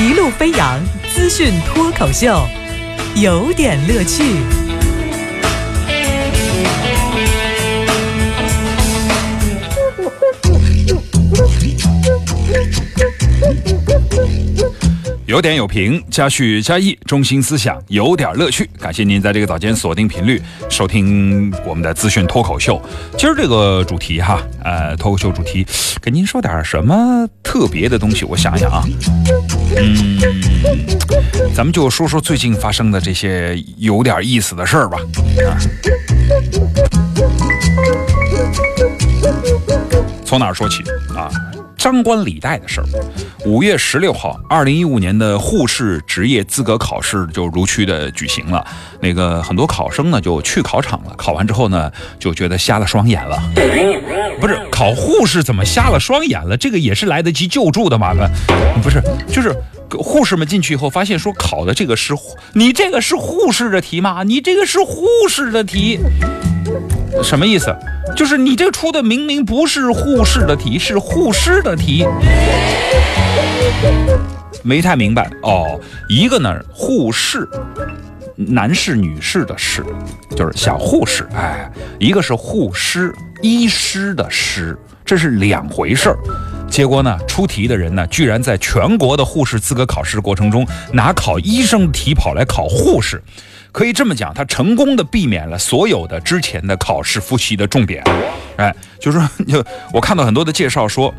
一路飞扬资讯脱口秀，有点乐趣。有点有评，加叙加意，中心思想有点乐趣。感谢您在这个早间锁定频率收听我们的资讯脱口秀。今儿这个主题哈，呃，脱口秀主题，跟您说点什么特别的东西？我想想啊，嗯，咱们就说说最近发生的这些有点意思的事儿吧。啊，从哪儿说起啊？张冠李戴的事儿，五月十六号，二零一五年的护士职业资格考试就如期的举行了。那个很多考生呢就去考场了，考完之后呢就觉得瞎了双眼了。不是考护士怎么瞎了双眼了？这个也是来得及救助的嘛？不是，就是护士们进去以后发现说考的这个是你这个是护士的题吗？你这个是护士的题。什么意思？就是你这出的明明不是护士的题，是护师的题，没太明白哦。一个呢，护士，男士、女士的士，就是小护士，哎，一个是护师，医师的师，这是两回事儿。结果呢，出题的人呢，居然在全国的护士资格考试过程中，拿考医生题跑来考护士。可以这么讲，他成功的避免了所有的之前的考试复习的重点。哎，就是说，就我看到很多的介绍说，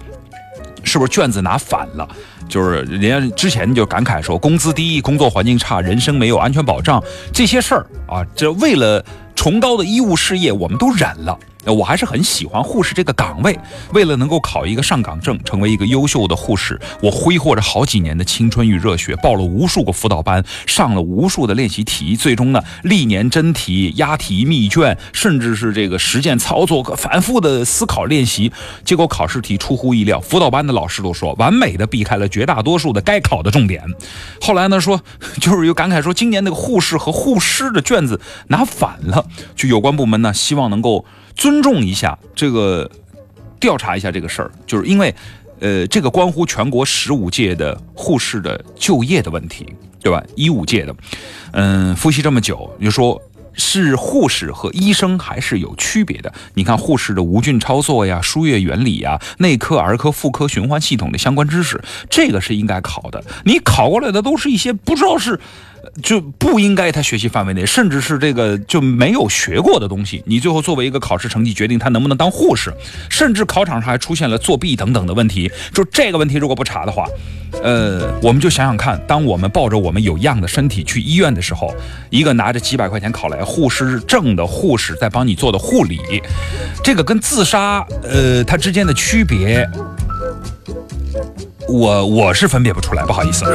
是不是卷子拿反了？就是人家之前就感慨说，工资低、工作环境差、人生没有安全保障这些事儿啊，这为了崇高的医务事业，我们都忍了。我还是很喜欢护士这个岗位。为了能够考一个上岗证，成为一个优秀的护士，我挥霍着好几年的青春与热血，报了无数个辅导班，上了无数的练习题，最终呢，历年真题、押题、密卷，甚至是这个实践操作反复的思考练习，结果考试题出乎意料，辅导班的老师都说完美的避开了绝大多数的该考的重点。后来呢，说就是有感慨说，今年那个护士和护师的卷子拿反了，就有关部门呢，希望能够。尊重一下这个，调查一下这个事儿，就是因为，呃，这个关乎全国十五届的护士的就业的问题，对吧？一五届的，嗯，复习这么久，就说是护士和医生还是有区别的。你看护士的无菌操作呀、输液原理呀、内科、儿科、妇科循环系统的相关知识，这个是应该考的。你考过来的都是一些不知道是。就不应该他学习范围内，甚至是这个就没有学过的东西。你最后作为一个考试成绩决定他能不能当护士，甚至考场上还出现了作弊等等的问题。就这个问题如果不查的话，呃，我们就想想看，当我们抱着我们有样的身体去医院的时候，一个拿着几百块钱考来护士证的护士在帮你做的护理，这个跟自杀，呃，它之间的区别。我我是分辨不出来，不好意思。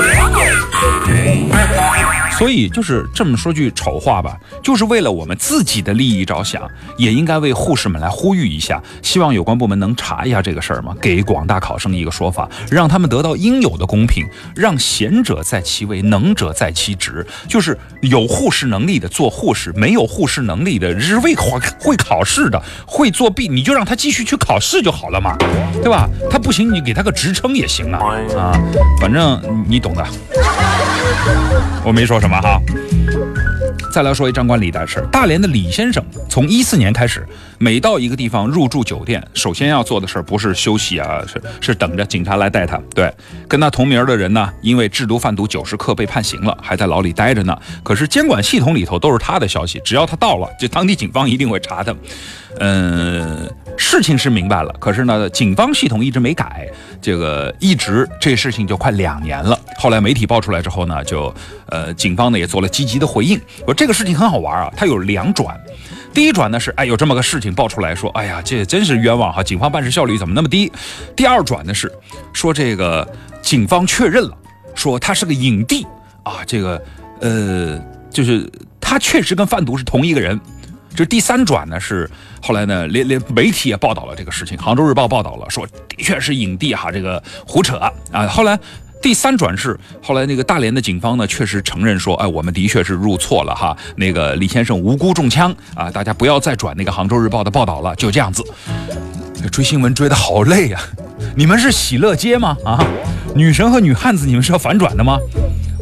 所以就是这么说句丑话吧，就是为了我们自己的利益着想，也应该为护士们来呼吁一下，希望有关部门能查一下这个事儿嘛，给广大考生一个说法，让他们得到应有的公平，让贤者在其位，能者在其职。就是有护士能力的做护士，没有护士能力的是会考会考试的会作弊，你就让他继续去考试就好了嘛，对吧？他不行，你给他个职称也行啊啊，反正你懂的。我没说什么哈。再来说一张冠李的事儿。大连的李先生从一四年开始，每到一个地方入住酒店，首先要做的事儿不是休息啊，是是等着警察来带他。对，跟他同名的人呢，因为制毒贩毒九十克被判刑了，还在牢里待着呢。可是监管系统里头都是他的消息，只要他到了，就当地警方一定会查他。嗯，事情是明白了，可是呢，警方系统一直没改，这个一直这事情就快两年了。后来媒体爆出来之后呢，就呃，警方呢也做了积极的回应。我这个事情很好玩啊，它有两转。第一转呢是，哎，有这么个事情爆出来说，哎呀，这真是冤枉哈，警方办事效率怎么那么低？第二转呢是说这个警方确认了，说他是个影帝啊，这个呃，就是他确实跟贩毒是同一个人。这第三转呢是后来呢，连连媒体也报道了这个事情，《杭州日报》报道了，说的确是影帝哈，这个胡扯啊。后来第三转是后来那个大连的警方呢，确实承认说，哎，我们的确是入错了哈，那个李先生无辜中枪啊，大家不要再转那个《杭州日报》的报道了，就这样子。追新闻追得好累呀，你们是喜乐街吗？啊，女神和女汉子，你们是要反转的吗？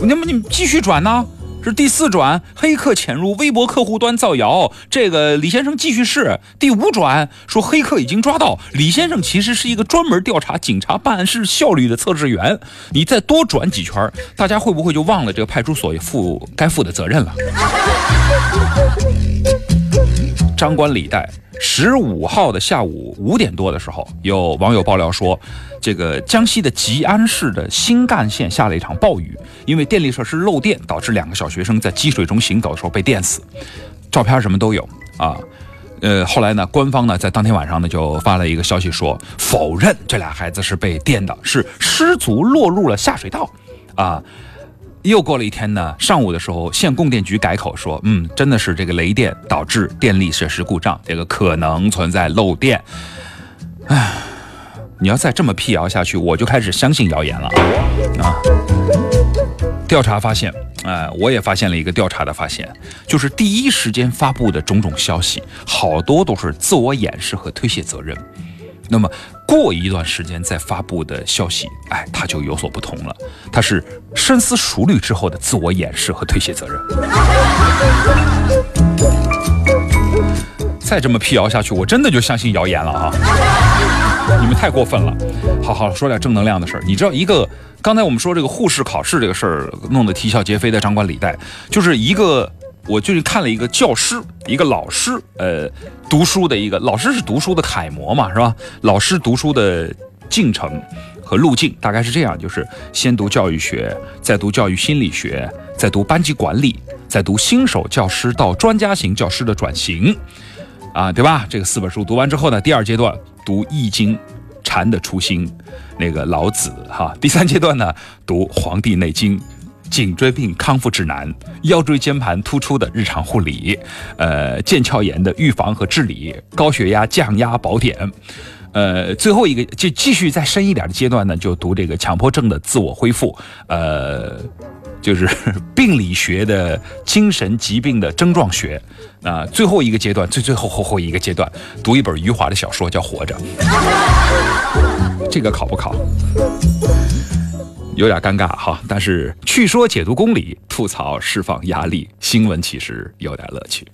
那么你们继续转呢？是第四转，黑客潜入微博客户端造谣，这个李先生继续试。第五转说黑客已经抓到李先生，其实是一个专门调查警察办案事效率的测试员。你再多转几圈，大家会不会就忘了这个派出所负该负的责任了？张冠李戴。十五号的下午五点多的时候，有网友爆料说，这个江西的吉安市的新干线下了一场暴雨，因为电力设施漏电，导致两个小学生在积水中行走的时候被电死。照片什么都有啊。呃，后来呢，官方呢在当天晚上呢就发了一个消息说，否认这俩孩子是被电的，是失足落入了下水道。啊。又过了一天呢，上午的时候，县供电局改口说，嗯，真的是这个雷电导致电力设施故障，这个可能存在漏电。唉，你要再这么辟谣下去，我就开始相信谣言了啊！调查发现，哎，我也发现了一个调查的发现，就是第一时间发布的种种消息，好多都是自我掩饰和推卸责任。那么过一段时间再发布的消息，哎，它就有所不同了。它是深思熟虑之后的自我掩饰和推卸责任。再这么辟谣下去，我真的就相信谣言了啊！你们太过分了。好好说点正能量的事儿。你知道一个刚才我们说这个护士考试这个事儿弄得啼笑皆非的张冠李戴，就是一个。我最近看了一个教师，一个老师，呃，读书的一个老师是读书的楷模嘛，是吧？老师读书的进程和路径大概是这样：就是先读教育学，再读教育心理学，再读班级管理，再读新手教师到专家型教师的转型，啊，对吧？这个四本书读完之后呢，第二阶段读《易经》，禅的初心，那个老子哈。第三阶段呢，读《黄帝内经》。颈椎病康复指南、腰椎间盘突出的日常护理、呃腱鞘炎的预防和治理、高血压降压宝典，呃最后一个就继续再深一点的阶段呢，就读这个强迫症的自我恢复，呃就是 病理学的精神疾病的症状学，啊最后一个阶段最最后后后一个阶段读一本余华的小说叫《活着》，这个考不考？有点尴尬哈，但是去说解读公理，吐槽释放压力，新闻其实有点乐趣。